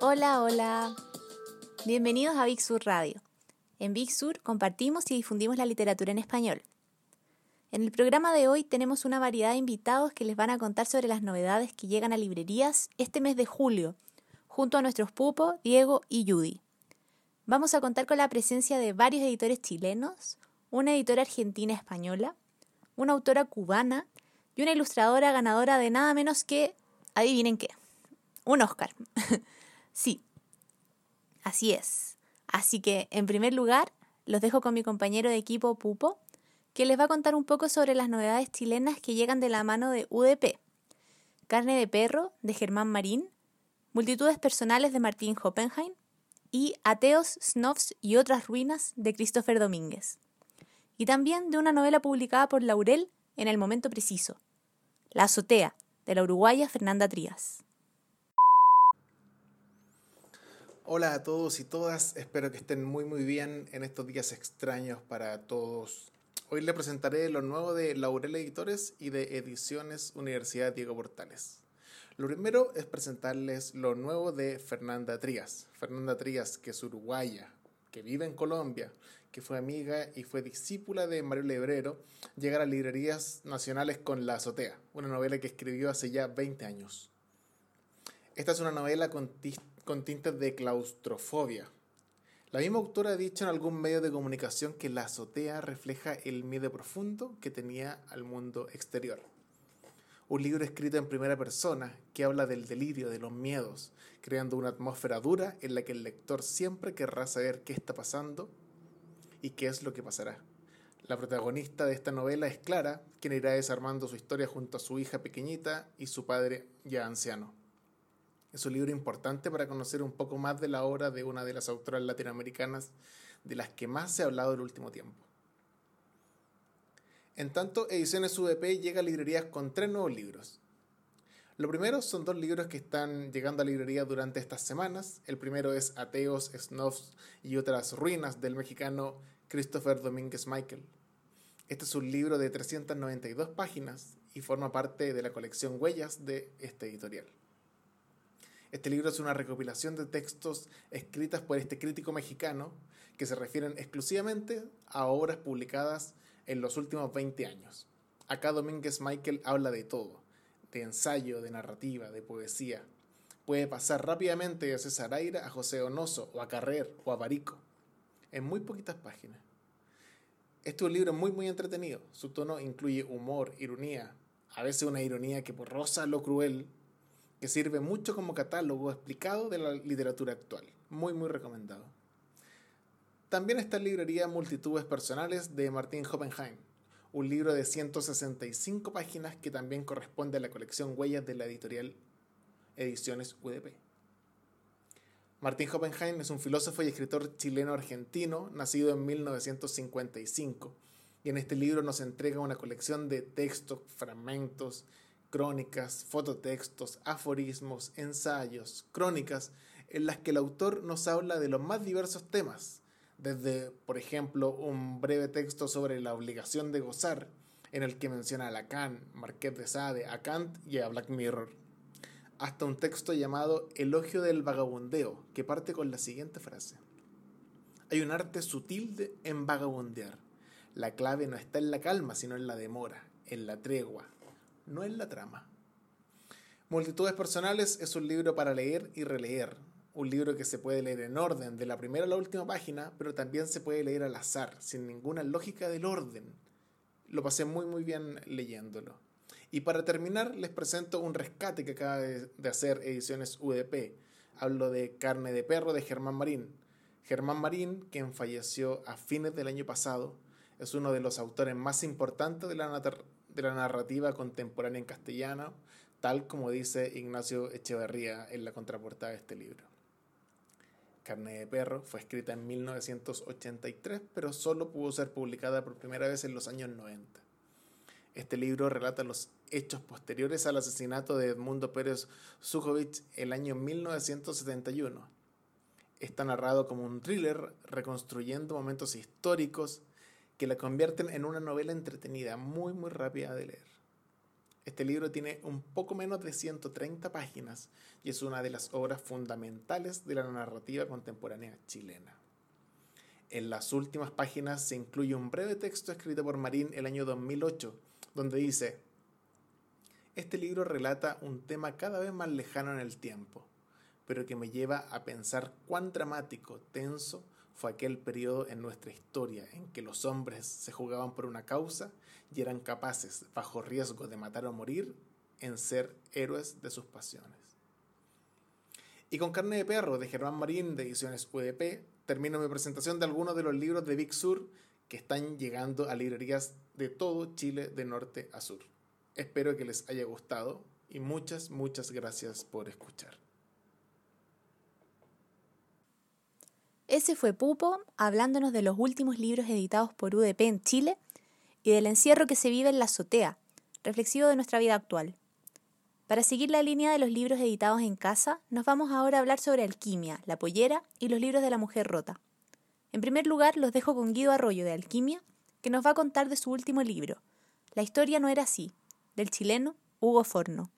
Hola, hola. Bienvenidos a Big Sur Radio. En Big Sur compartimos y difundimos la literatura en español. En el programa de hoy tenemos una variedad de invitados que les van a contar sobre las novedades que llegan a librerías este mes de julio, junto a nuestros pupos Diego y Judy. Vamos a contar con la presencia de varios editores chilenos, una editora argentina española, una autora cubana y una ilustradora ganadora de nada menos que, adivinen qué, un Oscar. Sí, así es. Así que, en primer lugar, los dejo con mi compañero de equipo Pupo, que les va a contar un poco sobre las novedades chilenas que llegan de la mano de UDP. Carne de perro, de Germán Marín, Multitudes personales, de Martín Hoppenheim, y Ateos, Snobs y otras ruinas, de Christopher Domínguez. Y también de una novela publicada por Laurel en el momento preciso, La azotea, de la uruguaya Fernanda Trías. Hola a todos y todas, espero que estén muy muy bien en estos días extraños para todos. Hoy les presentaré lo nuevo de Laurel Editores y de Ediciones Universidad Diego Portales. Lo primero es presentarles lo nuevo de Fernanda Trías. Fernanda Trías, que es uruguaya, que vive en Colombia, que fue amiga y fue discípula de Mario Lebrero, llega a librerías nacionales con La Azotea, una novela que escribió hace ya 20 años. Esta es una novela con con tintes de claustrofobia. La misma autora ha dicho en algún medio de comunicación que la azotea refleja el miedo profundo que tenía al mundo exterior. Un libro escrito en primera persona que habla del delirio, de los miedos, creando una atmósfera dura en la que el lector siempre querrá saber qué está pasando y qué es lo que pasará. La protagonista de esta novela es Clara, quien irá desarmando su historia junto a su hija pequeñita y su padre ya anciano. Es un libro importante para conocer un poco más de la obra de una de las autoras latinoamericanas de las que más se ha hablado el último tiempo. En tanto, Ediciones UDP llega a librerías con tres nuevos libros. Lo primero son dos libros que están llegando a librerías durante estas semanas. El primero es Ateos, Snobs y otras ruinas del mexicano Christopher Domínguez Michael. Este es un libro de 392 páginas y forma parte de la colección Huellas de este editorial. Este libro es una recopilación de textos escritas por este crítico mexicano que se refieren exclusivamente a obras publicadas en los últimos 20 años. Acá Domínguez Michael habla de todo, de ensayo, de narrativa, de poesía. Puede pasar rápidamente de César Aira a José Onoso, o a Carrer, o a Barico, en muy poquitas páginas. Este es un libro muy muy entretenido. Su tono incluye humor, ironía, a veces una ironía que rosa lo cruel, que sirve mucho como catálogo explicado de la literatura actual. Muy, muy recomendado. También está en librería Multitudes Personales de Martín Hoppenheim, un libro de 165 páginas que también corresponde a la colección Huellas de la editorial Ediciones UDP. Martín Hoppenheim es un filósofo y escritor chileno-argentino, nacido en 1955, y en este libro nos entrega una colección de textos, fragmentos, crónicas, fototextos, aforismos, ensayos, crónicas, en las que el autor nos habla de los más diversos temas, desde, por ejemplo, un breve texto sobre la obligación de gozar, en el que menciona a Lacan, Marqués de Sade, a Kant y a Black Mirror, hasta un texto llamado Elogio del Vagabundeo, que parte con la siguiente frase. Hay un arte sutil en vagabundear. La clave no está en la calma, sino en la demora, en la tregua, no es la trama. Multitudes Personales es un libro para leer y releer, un libro que se puede leer en orden, de la primera a la última página, pero también se puede leer al azar, sin ninguna lógica del orden. Lo pasé muy muy bien leyéndolo. Y para terminar, les presento un rescate que acaba de hacer Ediciones UDP. Hablo de Carne de Perro de Germán Marín. Germán Marín, quien falleció a fines del año pasado, es uno de los autores más importantes de la, de la narrativa contemporánea en castellano, tal como dice Ignacio Echeverría en la contraportada de este libro. Carne de Perro fue escrita en 1983, pero solo pudo ser publicada por primera vez en los años 90. Este libro relata los hechos posteriores al asesinato de Edmundo Pérez Sujovic el año 1971. Está narrado como un thriller reconstruyendo momentos históricos que la convierten en una novela entretenida, muy muy rápida de leer. Este libro tiene un poco menos de 130 páginas y es una de las obras fundamentales de la narrativa contemporánea chilena. En las últimas páginas se incluye un breve texto escrito por Marín el año 2008, donde dice, Este libro relata un tema cada vez más lejano en el tiempo, pero que me lleva a pensar cuán dramático, tenso, fue aquel periodo en nuestra historia en que los hombres se jugaban por una causa y eran capaces, bajo riesgo de matar o morir, en ser héroes de sus pasiones. Y con Carne de Perro de Germán Marín de Ediciones UDP, termino mi presentación de algunos de los libros de Big Sur que están llegando a librerías de todo Chile de norte a sur. Espero que les haya gustado y muchas, muchas gracias por escuchar. Ese fue Pupo hablándonos de los últimos libros editados por UDP en Chile y del encierro que se vive en la azotea, reflexivo de nuestra vida actual. Para seguir la línea de los libros editados en casa, nos vamos ahora a hablar sobre Alquimia, La Pollera y los libros de la Mujer Rota. En primer lugar, los dejo con Guido Arroyo de Alquimia, que nos va a contar de su último libro, La historia no era así, del chileno Hugo Forno.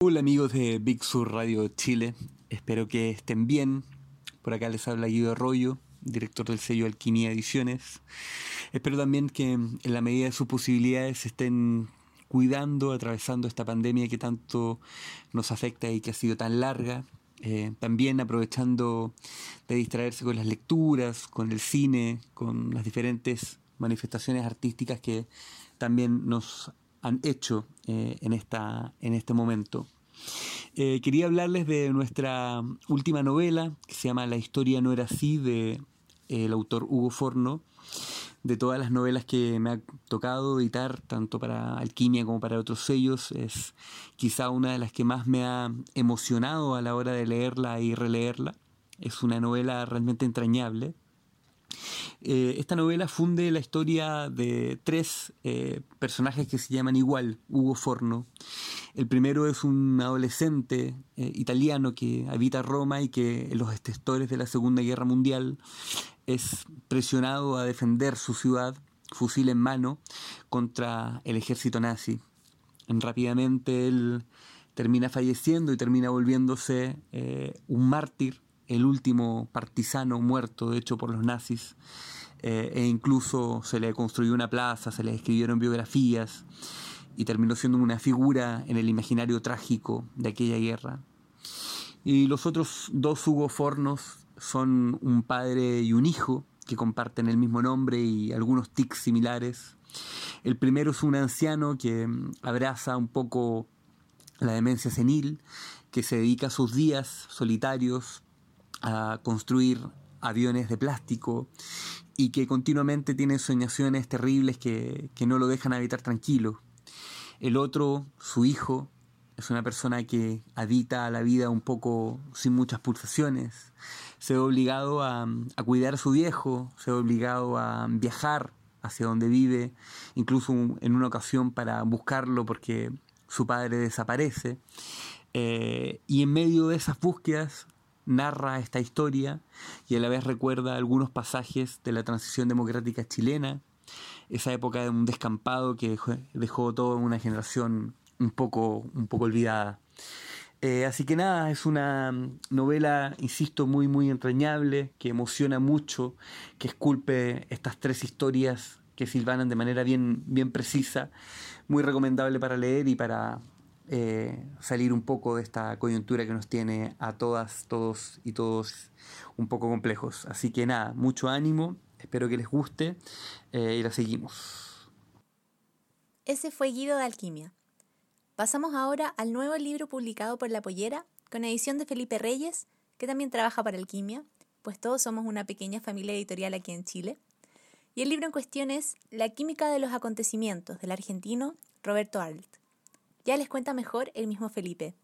Hola amigos de Big Sur Radio Chile, espero que estén bien, por acá les habla Guido Arroyo, director del sello Alquimia Ediciones. Espero también que en la medida de sus posibilidades estén cuidando, atravesando esta pandemia que tanto nos afecta y que ha sido tan larga. Eh, también aprovechando de distraerse con las lecturas, con el cine, con las diferentes manifestaciones artísticas que también nos han hecho eh, en, esta, en este momento. Eh, quería hablarles de nuestra última novela, que se llama La historia no era así, de eh, autor Hugo Forno, de todas las novelas que me ha tocado editar, tanto para Alquimia como para otros sellos, es quizá una de las que más me ha emocionado a la hora de leerla y releerla. Es una novela realmente entrañable, eh, esta novela funde la historia de tres eh, personajes que se llaman igual, Hugo Forno. El primero es un adolescente eh, italiano que habita Roma y que en los estestores de la Segunda Guerra Mundial es presionado a defender su ciudad, fusil en mano, contra el ejército nazi. Rápidamente él termina falleciendo y termina volviéndose un mártir el último partisano muerto, hecho por los nazis, eh, e incluso se le construyó una plaza, se le escribieron biografías y terminó siendo una figura en el imaginario trágico de aquella guerra. Y los otros dos Hugo Fornos son un padre y un hijo que comparten el mismo nombre y algunos tics similares. El primero es un anciano que abraza un poco la demencia senil, que se dedica sus días solitarios a construir aviones de plástico y que continuamente tiene soñaciones terribles que, no lo dejan habitar tranquilo. El otro, su hijo, es una persona que habita la vida un poco sin muchas pulsaciones. Se ve obligado a, a cuidar a su viejo, se ve obligado a viajar hacia donde vive, incluso en una ocasión para buscarlo porque su padre desaparece. Eh, y en medio de esas búsquedas narra esta historia y a la vez recuerda algunos pasajes de la transición democrática chilena, esa época de un descampado que dejó, toda una generación un poco, un poco olvidada. Eh, así que nada, es una novela, insisto, muy, muy entrañable, que emociona mucho, que esculpe estas tres historias que silvanan de manera bien, bien precisa, muy recomendable para leer y para, eh, salir un poco de esta coyuntura que nos tiene a todas, todos y todos un poco complejos. Así que nada, mucho ánimo, espero que les guste eh, y la seguimos. Ese fue Guido de Alquimia. Pasamos ahora al nuevo libro publicado por La Pollera, con edición de Felipe Reyes, que también trabaja para Alquimia, pues todos somos una pequeña familia editorial aquí en Chile. Y el libro en cuestión es La química de los acontecimientos del argentino Roberto Arlt. Ya les cuenta mejor el mismo Felipe.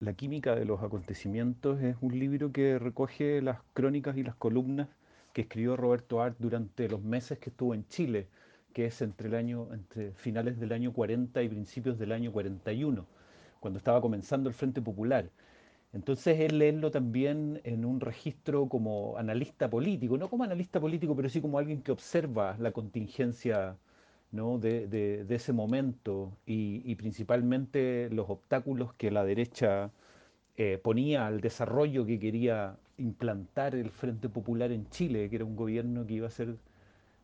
La química de los acontecimientos es un libro que recoge las crónicas y las columnas que escribió Roberto Art durante los meses que estuvo en Chile, que es entre, el año, entre finales del año 40 y principios del año 41, cuando estaba comenzando el Frente Popular. Entonces él leerlo también en un registro como analista político, no como analista político, pero sí como alguien que observa la contingencia ¿no? de, ese momento y, principalmente los obstáculos que la derecha eh, ponía al desarrollo que quería implantar el Frente Popular en Chile, que era un gobierno que iba a ser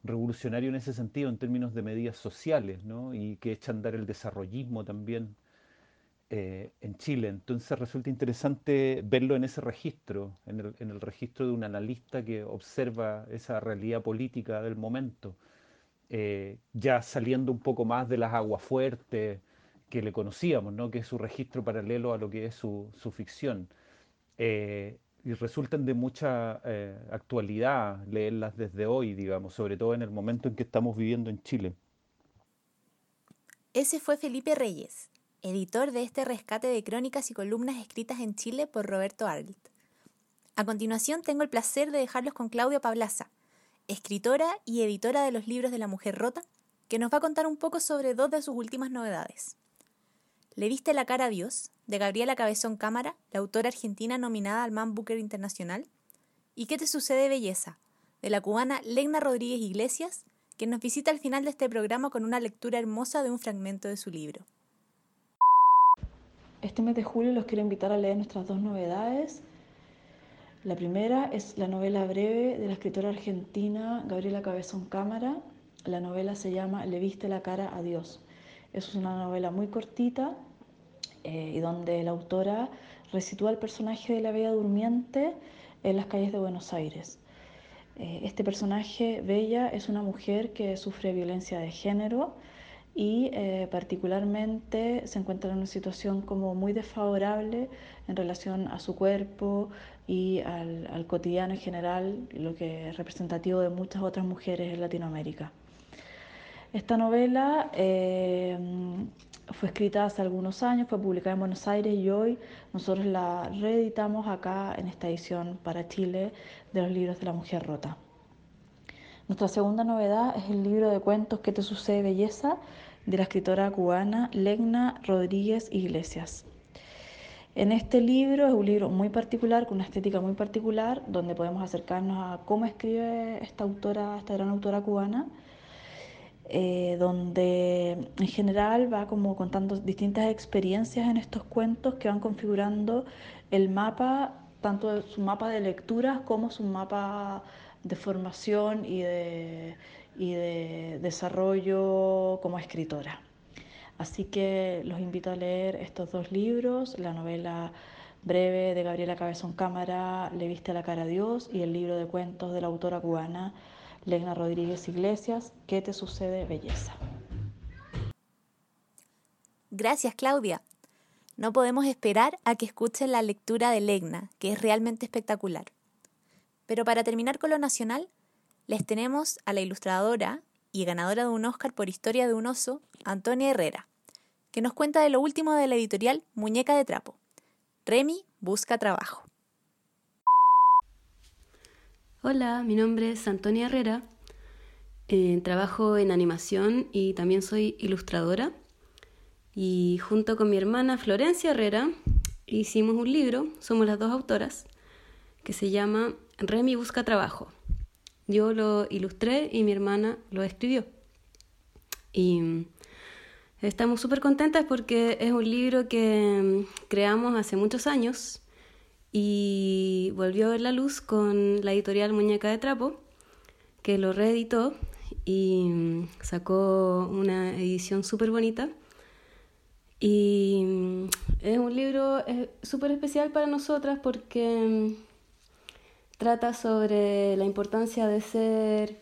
revolucionario en ese sentido en términos de medidas sociales y que echa a andar el desarrollismo también eh, en Chile. Entonces resulta interesante verlo en ese registro, en el, registro de un analista que observa esa realidad política del momento, eh, ya saliendo un poco más de las aguas fuertes que le conocíamos, ¿no? que es su registro paralelo a lo que es su, su ficción. Eh, y resultan de mucha actualidad leerlas desde hoy, digamos, sobre todo en el momento en que estamos viviendo en Chile. Ese fue Felipe Reyes, editor de este rescate de crónicas y columnas escritas en Chile por Roberto Arlt. A continuación tengo el placer de dejarlos con Claudia Pablaza, escritora y editora de los libros de la mujer rota, que nos va a contar un poco sobre dos de sus últimas novedades. Le viste la cara a Dios, de Gabriela Cabezón Cámara, la autora argentina nominada al Man Booker Internacional, y ¿Qué te sucede, belleza?, de la cubana Legna Rodríguez Iglesias, que nos visita al final de este programa con una lectura hermosa de un fragmento de su libro. Este mes de julio los quiero invitar a leer nuestras dos novedades. La primera es la novela breve de la escritora argentina Gabriela Cabezón Cámara. La novela se llama Le viste la cara a Dios. Es una novela muy cortita eh, y donde la autora resitúa el personaje de la Bella Durmiente en las calles de Buenos Aires. Eh, este personaje, Bella, es una mujer que sufre violencia de género y eh, particularmente se encuentra en una situación como muy desfavorable en relación a su cuerpo y al, cotidiano en general, lo que es representativo de muchas otras mujeres en Latinoamérica. Esta novela eh, fue escrita hace algunos años, fue publicada en Buenos Aires y hoy nosotros la reeditamos acá en esta edición para Chile de los libros de la mujer rota. Nuestra segunda novedad es el libro de cuentos ¿Qué te sucede, belleza? de la escritora cubana Legna Rodríguez Iglesias. En este libro es un libro muy particular, con una estética muy particular, donde podemos acercarnos a cómo escribe esta autora, esta gran autora cubana, eh, donde en general va como contando distintas experiencias en estos cuentos que van configurando el mapa, tanto su mapa de lecturas como su mapa de formación y de, y de desarrollo como escritora. Así que los invito a leer estos dos libros, la novela breve de Gabriela Cabezón Cámara, Le viste la cara a Dios, y el libro de cuentos de la autora cubana Legna Rodríguez Iglesias, ¿Qué te sucede, belleza? Gracias, Claudia. No podemos esperar a que escuchen la lectura de Legna, que es realmente espectacular. Pero para terminar con lo nacional, les tenemos a la ilustradora y ganadora de un Oscar por Historia de un oso, Antonia Herrera, que nos cuenta de lo último de la editorial Muñeca de Trapo. Remy busca trabajo. Hola, mi nombre es Antonia Herrera. Eh, trabajo en animación y también soy ilustradora. Y junto con mi hermana Florencia Herrera hicimos un libro, somos las dos autoras, que se llama Remy busca trabajo. Yo lo ilustré y mi hermana lo escribió. Y estamos súper contentas porque es un libro que mm, creamos hace muchos años y volvió a ver la luz con la editorial Muñeca de Trapo, que lo reeditó y mm, sacó una edición súper bonita. Y es un libro súper especial para nosotras porque trata sobre la importancia de ser,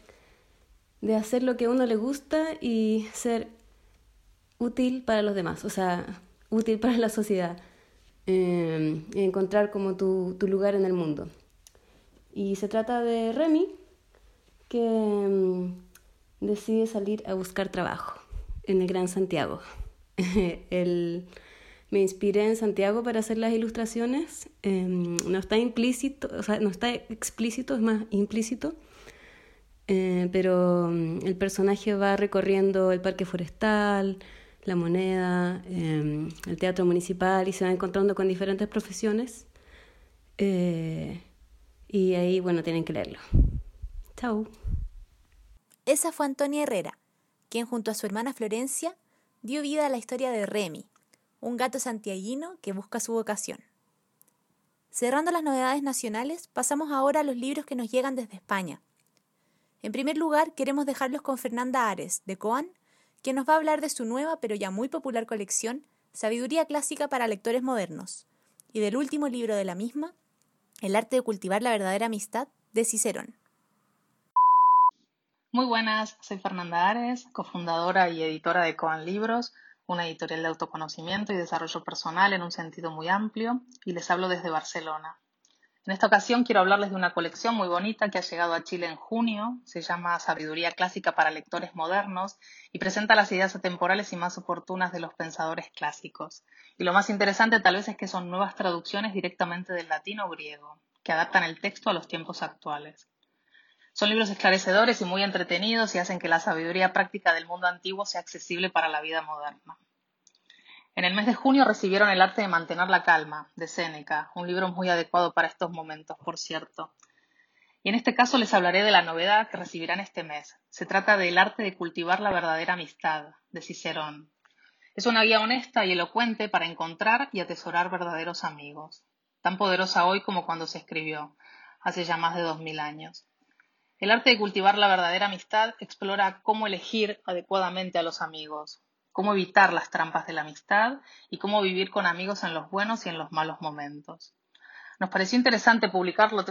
de hacer lo que a uno le gusta y ser útil para los demás, o sea, útil para la sociedad, eh, encontrar como tu, lugar en el mundo. Y se trata de Remy, que mm, decide salir a buscar trabajo en el Gran Santiago. el, me inspiré en Santiago para hacer las ilustraciones. Em, no está implícito, o sea, no está explícito, es más implícito. Eh, pero el personaje va recorriendo el parque forestal, la moneda, em, el teatro municipal y se va encontrando con diferentes profesiones. Eh, y ahí, bueno, tienen que leerlo. Chao. Esa fue Antonia Herrera, quien junto a su hermana Florencia dio vida a la historia de Remy, un gato santiaguino que busca su vocación. Cerrando las novedades nacionales, pasamos ahora a los libros que nos llegan desde España. En primer lugar, queremos dejarlos con Fernanda Ares, de Coan, que nos va a hablar de su nueva pero ya muy popular colección, Sabiduría Clásica para Lectores Modernos, y del último libro de la misma, El arte de cultivar la verdadera amistad, de Cicerón. Muy buenas, soy Fernanda Ares, cofundadora y editora de Coan Libros, una editorial de autoconocimiento y desarrollo personal en un sentido muy amplio, y les hablo desde Barcelona. En esta ocasión quiero hablarles de una colección muy bonita que ha llegado a Chile en junio, se llama Sabiduría Clásica para Lectores Modernos y presenta las ideas atemporales y más oportunas de los pensadores clásicos. Y lo más interesante tal vez es que son nuevas traducciones directamente del latino griego, que adaptan el texto a los tiempos actuales. Son libros esclarecedores y muy entretenidos y hacen que la sabiduría práctica del mundo antiguo sea accesible para la vida moderna. En el mes de junio recibieron El arte de mantener la calma, de Séneca, un libro muy adecuado para estos momentos, por cierto. Y en este caso les hablaré de la novedad que recibirán este mes. Se trata del arte de cultivar la verdadera amistad, de Cicerón. Es una guía honesta y elocuente para encontrar y atesorar verdaderos amigos, tan poderosa hoy como cuando se escribió, hace ya más de dos mil años. El arte de cultivar la verdadera amistad explora cómo elegir adecuadamente a los amigos, cómo evitar las trampas de la amistad y cómo vivir con amigos en los buenos y en los malos momentos. Nos pareció interesante publicarlo,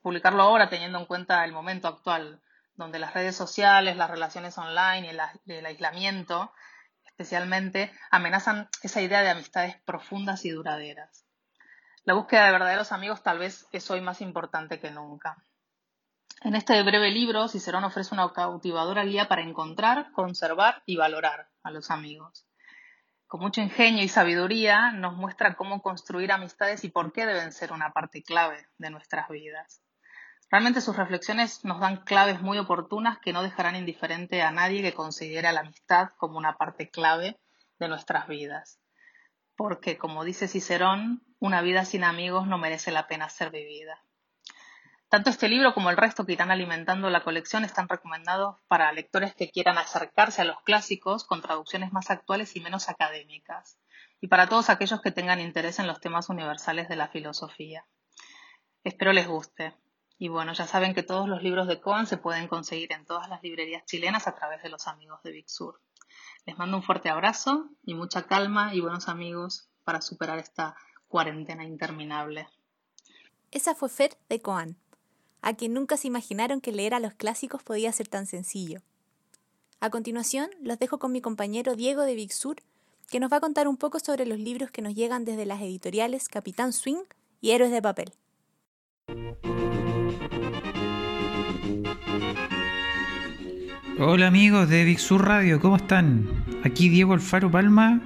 publicarlo ahora teniendo en cuenta el momento actual, donde las redes sociales, las relaciones online y el aislamiento especialmente amenazan esa idea de amistades profundas y duraderas. La búsqueda de verdaderos amigos tal vez es hoy más importante que nunca. En este breve libro, Cicerón ofrece una cautivadora guía para encontrar, conservar y valorar a los amigos. Con mucho ingenio y sabiduría nos muestra cómo construir amistades y por qué deben ser una parte clave de nuestras vidas. Realmente sus reflexiones nos dan claves muy oportunas que no dejarán indiferente a nadie que considere la amistad como una parte clave de nuestras vidas. Porque, como dice Cicerón, una vida sin amigos no merece la pena ser vivida. Tanto este libro como el resto que irán alimentando la colección están recomendados para lectores que quieran acercarse a los clásicos con traducciones más actuales y menos académicas, y para todos aquellos que tengan interés en los temas universales de la filosofía. Espero les guste. Y bueno, ya saben que todos los libros de Coan se pueden conseguir en todas las librerías chilenas a través de los amigos de Big Sur. Les mando un fuerte abrazo y mucha calma y buenos amigos para superar esta cuarentena interminable. Esa fue Fer de Coan a quien nunca se imaginaron que leer a los clásicos podía ser tan sencillo. A continuación, los dejo con mi compañero Diego de Big Sur, que nos va a contar un poco sobre los libros que nos llegan desde las editoriales Capitán Swing y Héroes de Papel. Hola amigos de Big Sur Radio, ¿cómo están? Aquí Diego Alfaro Palma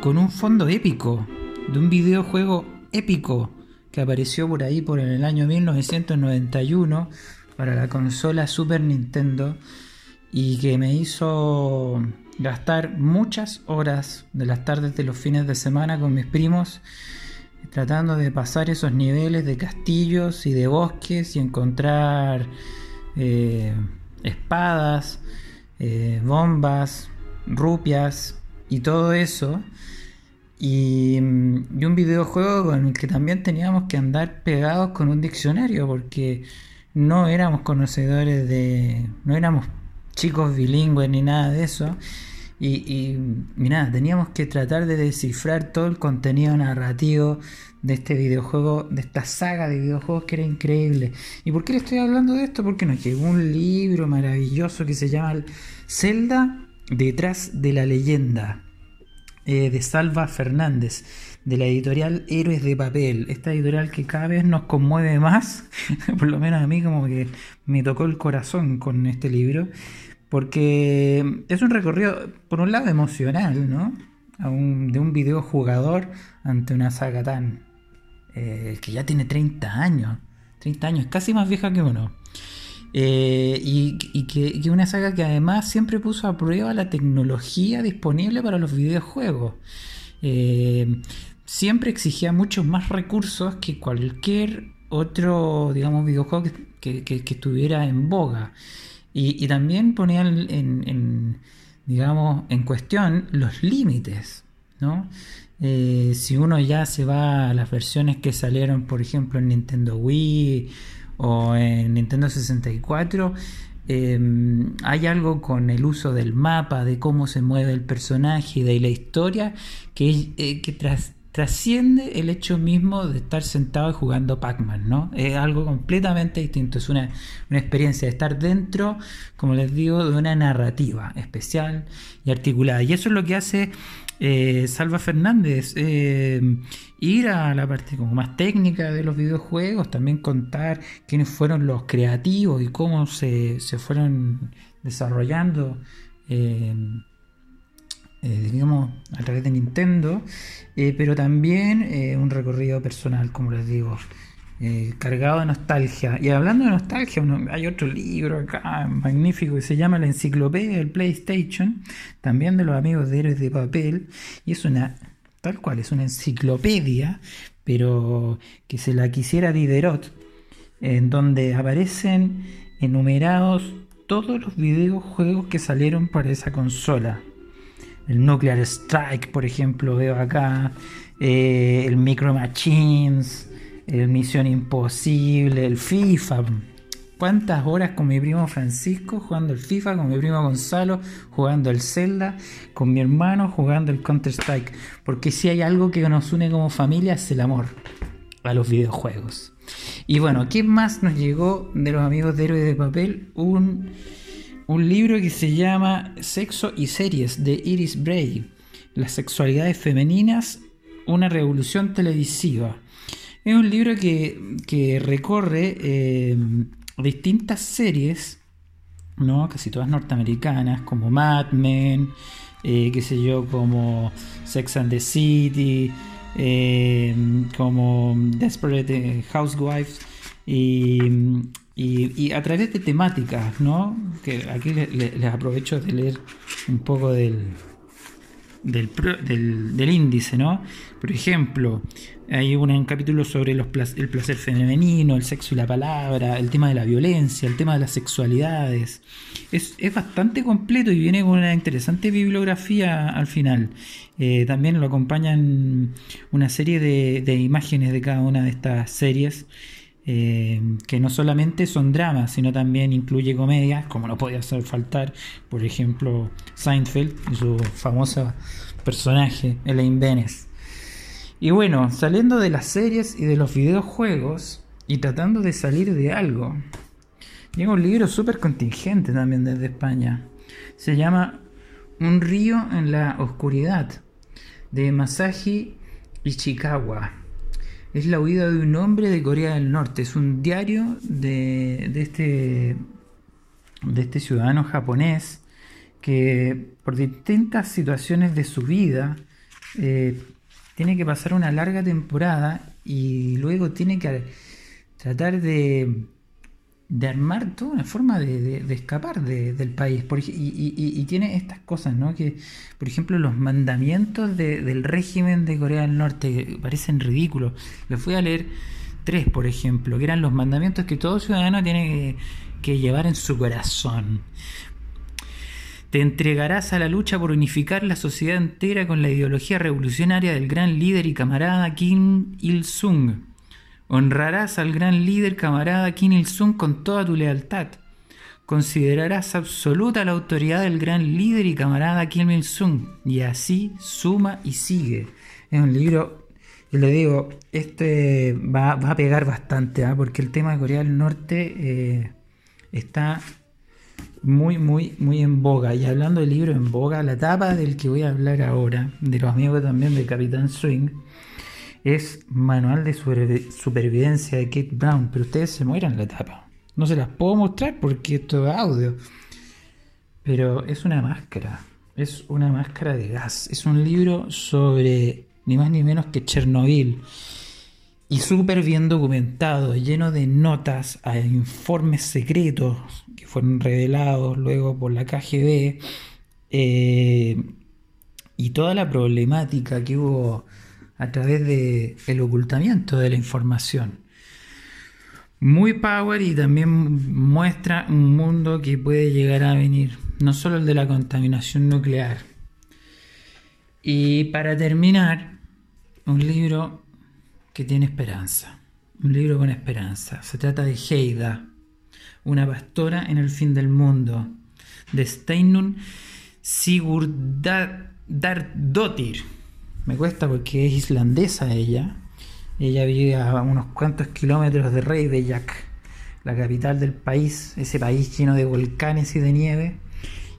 con un fondo épico de un videojuego épico que apareció por ahí por el año 1991 para la consola Super Nintendo y que me hizo gastar muchas horas de las tardes de los fines de semana con mis primos tratando de pasar esos niveles de castillos y de bosques y encontrar eh, espadas, eh, bombas, rupias y todo eso Mm, y, un videojuego con el que también teníamos que andar pegados con un diccionario porque no éramos conocedores de... no éramos chicos bilingües ni nada de eso. Y, y, nada, teníamos que tratar de descifrar todo el contenido narrativo de este videojuego, de esta saga de videojuegos que era increíble. ¿Y por qué le estoy hablando de esto? Porque nos llegó un libro maravilloso que se llama Zelda detrás de la leyenda. Eh, de Salva Fernández, de la editorial Héroes de Papel. Esta editorial que cada vez nos conmueve más, por lo menos a mí como que me tocó el corazón con este libro, porque es un recorrido, por un lado, emocional, ¿no? de un videojugador ante una saga tan... Eh, que ya tiene 30 años. 30 años, casi más vieja que uno. Eh, y, que, una saga que además siempre puso a prueba la tecnología disponible para los videojuegos. Eh, siempre exigía muchos más recursos que cualquier otro, digamos, videojuego que, estuviera en boga. Y, también ponía en, digamos, en cuestión los límites, ¿no? Eh, si uno ya se va a las versiones que salieron, por ejemplo, en Nintendo Wii o en Nintendo 64, em, hay algo con el uso del mapa, de cómo se mueve el personaje de la historia que, eh, que tras, trasciende el hecho mismo de estar sentado jugando Pac-Man, ¿no? Es algo completamente distinto, es una, experiencia de estar dentro, como les digo, de una narrativa especial y articulada. Y eso es lo que hace eh, Salva Fernández, eh, ir a la parte como más técnica de los videojuegos, también contar quiénes fueron los creativos y cómo se, fueron desarrollando. Eh, eh, digamos, a través de Nintendo, eh, pero también un recorrido personal, como les digo, cargado de nostalgia. Y hablando de nostalgia, hay otro libro acá magnífico que se llama La Enciclopedia del PlayStation, también de los amigos de Héroes de Papel, y es una, tal cual, es una enciclopedia, pero que se la quisiera Diderot, en donde aparecen enumerados todos los videojuegos que salieron para esa consola el Nuclear Strike, por ejemplo, veo acá, eh, el Micro Machines, el Misión Imposible, el FIFA. ¿Cuántas horas con mi primo Francisco jugando el FIFA, con mi primo Gonzalo jugando el Zelda, con mi hermano jugando el Counter Strike? Porque si hay algo que nos une como familia es el amor a los videojuegos. Y bueno, ¿qué más nos llegó de los amigos de Héroes de Papel? Un un libro que se llama Sexo y Series de Iris Bray, Las sexualidades femeninas, una revolución televisiva. Es un libro que, recorre eh, distintas series, ¿no? casi todas norteamericanas, como Mad Men, eh, qué sé yo, como Sex and the City, eh, como Desperate Housewives y y, a través de temáticas, ¿no? Que aquí les, aprovecho de leer un poco del, del, del, índice, ¿no? Por ejemplo, hay un, capítulo sobre los, el placer femenino, el sexo y la palabra, el tema de la violencia, el tema de las sexualidades. Es, bastante completo y viene con una interesante bibliografía al final. Eh, también lo acompañan una serie de, de imágenes de cada una de estas series. Eh, que no solamente son dramas, sino también incluye comedias, como no podía hacer faltar, por ejemplo, Seinfeld y su famoso personaje, Elaine Benes. Y bueno, saliendo de las series y de los videojuegos y tratando de salir de algo, llega un libro súper contingente también desde España. Se llama Un río en la oscuridad, de Masaji Ichikawa es la huida de un hombre de Corea del Norte. Es un diario de, este, de este ciudadano japonés que por distintas situaciones de su vida eh, tiene que pasar una larga temporada y luego tiene que tratar de de armar toda una forma de, escapar del país. y, tiene estas cosas, ¿no? Que, por ejemplo, los mandamientos del régimen de Corea del Norte parecen ridículos. Les voy a leer tres, por ejemplo, que eran los mandamientos que todo ciudadano tiene que, llevar en su corazón. Te entregarás a la lucha por unificar la sociedad entera con la ideología revolucionaria del gran líder y camarada Kim Il-sung Honrarás al gran líder camarada Kim Il-sung con toda tu lealtad. Considerarás absoluta la autoridad del gran líder y camarada Kim Il-sung. Y así suma y sigue. Es un libro, yo le digo, este va, a pegar bastante, ¿ah? porque el tema de Corea del Norte eh, está muy, muy, muy en boga. Y hablando del libro en boga, la etapa del que voy a hablar ahora, de los amigos también de Capitán Swing, es Manual de Supervivencia de Kate Brown, pero ustedes se mueran la tapa. No se las puedo mostrar porque esto es audio. Pero es una máscara, es una máscara de gas. Es un libro sobre ni más ni menos que Chernobyl. Y súper bien documentado, lleno de notas a informes secretos que fueron revelados luego por la KGB. Eh, y toda la problemática que hubo a través del el ocultamiento de la información. Muy power y también muestra un mundo que puede llegar a venir no solo el de la contaminación nuclear. Y para terminar, un libro que tiene esperanza, un libro con esperanza. Se trata de Heida, una pastora en el fin del mundo, de Steinun Sigurdardottir. Me cuesta porque es islandesa ella. Ella vive a unos cuantos kilómetros de Reykjavik, la capital del país, ese país lleno de volcanes y de nieve.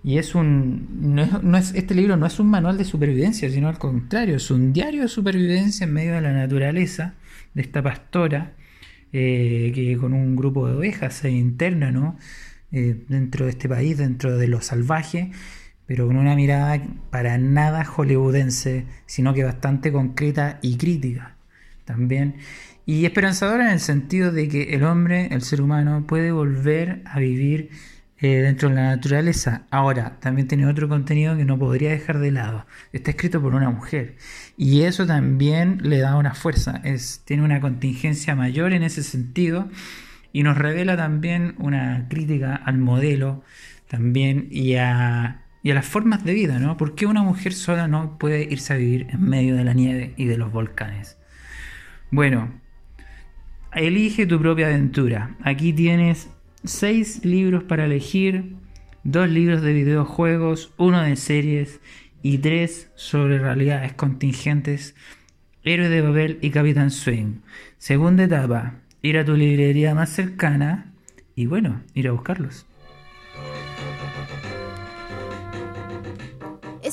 Y es un. No es, este libro no es un manual de supervivencia, sino al contrario, es un diario de supervivencia en medio de la naturaleza de esta pastora eh, que con un grupo de ovejas se interna ¿no? Eh, dentro de este país, dentro de lo salvaje, pero con una mirada para nada hollywoodense, sino que bastante concreta y crítica también. Y esperanzadora en el sentido de que el hombre, el ser humano, puede volver a vivir eh, dentro de la naturaleza. Ahora, también tiene otro contenido que no podría dejar de lado. Está escrito por una mujer. Y eso también le da una fuerza. Tiene una contingencia mayor en ese sentido. Y nos revela también una crítica al modelo también y a, y a las formas de vida, ¿no? ¿Por qué una mujer sola no puede irse a vivir en medio de la nieve y de los volcanes? Bueno, elige tu propia aventura. Aquí tienes seis libros para elegir, dos libros de videojuegos, uno de series y tres sobre realidades contingentes, Héroe de Babel y Capitán Swing. Segunda etapa, ir a tu librería más cercana y bueno, ir a buscarlos.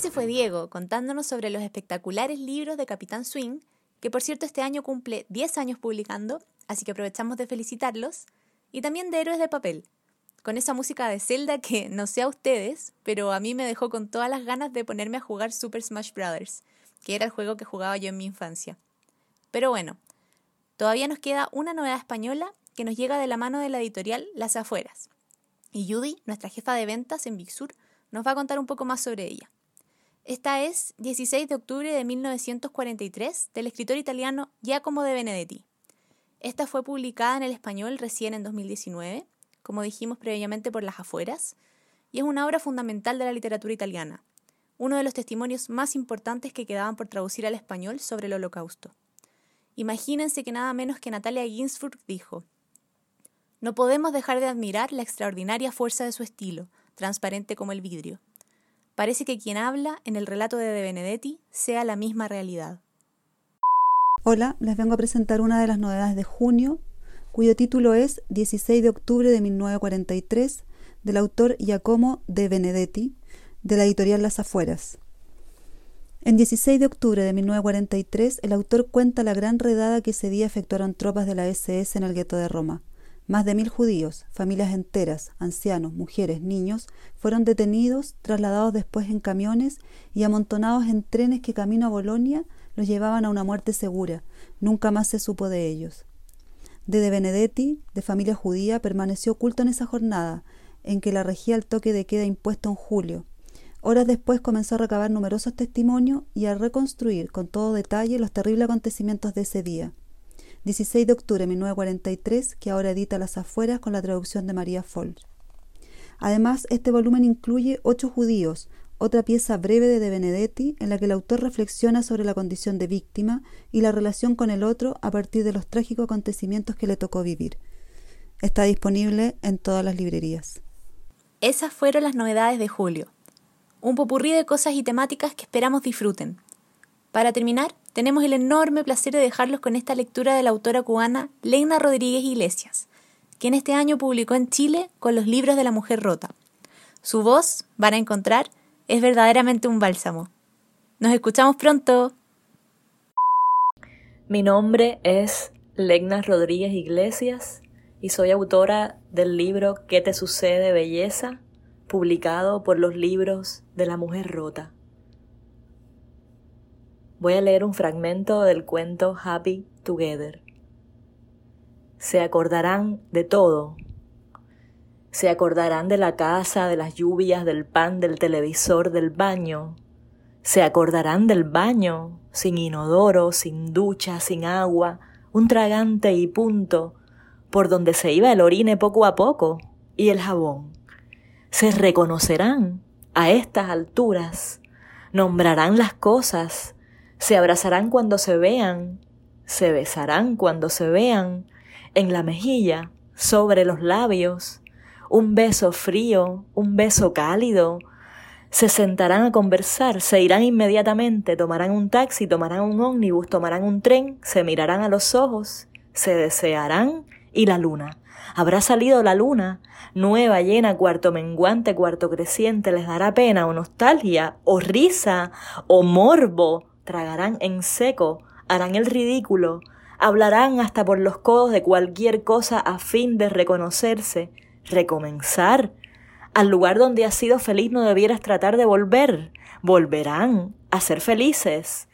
Ese fue Diego contándonos sobre los espectaculares libros de Capitán Swing, que por cierto este año cumple 10 años publicando, así que aprovechamos de felicitarlos y también de Héroes de Papel, con esa música de Zelda que no sé a ustedes, pero a mí me dejó con todas las ganas de ponerme a jugar Super Smash Bros., que era el juego que jugaba yo en mi infancia. Pero bueno, todavía nos queda una novedad española que nos llega de la mano de la editorial Las Afueras. Y Judy, nuestra jefa de ventas en Big Sur, nos va a contar un poco más sobre ella. Esta es 16 de octubre de 1943 del escritor italiano Giacomo de Benedetti. Esta fue publicada en el español recién en 2019, como dijimos previamente por las afueras, y es una obra fundamental de la literatura italiana, uno de los testimonios más importantes que quedaban por traducir al español sobre el holocausto. Imagínense que nada menos que Natalia Ginsburg dijo, No podemos dejar de admirar la extraordinaria fuerza de su estilo, transparente como el vidrio. Parece que quien habla en el relato de De Benedetti sea la misma realidad. Hola, les vengo a presentar una de las novedades de junio, cuyo título es 16 de octubre de 1943, del autor Giacomo de Benedetti, de la editorial Las Afueras. En 16 de octubre de 1943, el autor cuenta la gran redada que ese día efectuaron tropas de la SS en el gueto de Roma. Más de mil judíos, familias enteras, ancianos, mujeres, niños, fueron detenidos, trasladados después en camiones y amontonados en trenes que camino a Bolonia los llevaban a una muerte segura. Nunca más se supo de ellos. De De Benedetti, de familia judía, permaneció oculto en esa jornada, en que la regía el toque de queda impuesto en julio. Horas después comenzó a recabar numerosos testimonios y a reconstruir con todo detalle los terribles acontecimientos de ese día. 16 de octubre de 1943, que ahora edita Las Afueras con la traducción de María Foll. Además, este volumen incluye ocho judíos, otra pieza breve de De Benedetti en la que el autor reflexiona sobre la condición de víctima y la relación con el otro a partir de los trágicos acontecimientos que le tocó vivir. Está disponible en todas las librerías. Esas fueron las novedades de julio. Un popurrí de cosas y temáticas que esperamos disfruten. Para terminar, tenemos el enorme placer de dejarlos con esta lectura de la autora cubana Leina Rodríguez Iglesias, quien este año publicó en Chile con los libros de la mujer rota. Su voz, van a encontrar, es verdaderamente un bálsamo. Nos escuchamos pronto. Mi nombre es Legna Rodríguez Iglesias y soy autora del libro ¿Qué te sucede, belleza? publicado por los libros de la mujer rota. Voy a leer un fragmento del cuento Happy Together. Se acordarán de todo, se acordarán de la casa, de las lluvias, del pan, del televisor, del baño. Se acordarán del baño, sin inodoro, sin ducha, sin agua, un tragante y punto, por donde se iba el orine poco a poco, y el jabón. se reconocerán a estas alturas, nombrarán las cosas, se abrazarán cuando se vean, se besarán cuando se vean, en la mejilla, sobre los labios, un beso frío, un beso cálido, se sentarán a conversar, se irán inmediatamente, tomarán un taxi, tomarán un ómnibus, tomarán un tren, se mirarán a los ojos, se desearán y la luna. Habrá salido la luna, nueva, llena, cuarto menguante, cuarto creciente, les dará pena o nostalgia, o risa, o morbo, tragarán en seco, harán el ridículo, hablarán hasta por los codos de cualquier cosa a fin de reconocerse, recomenzar. Al lugar donde has sido feliz no debieras tratar de volver. Volverán a ser felices.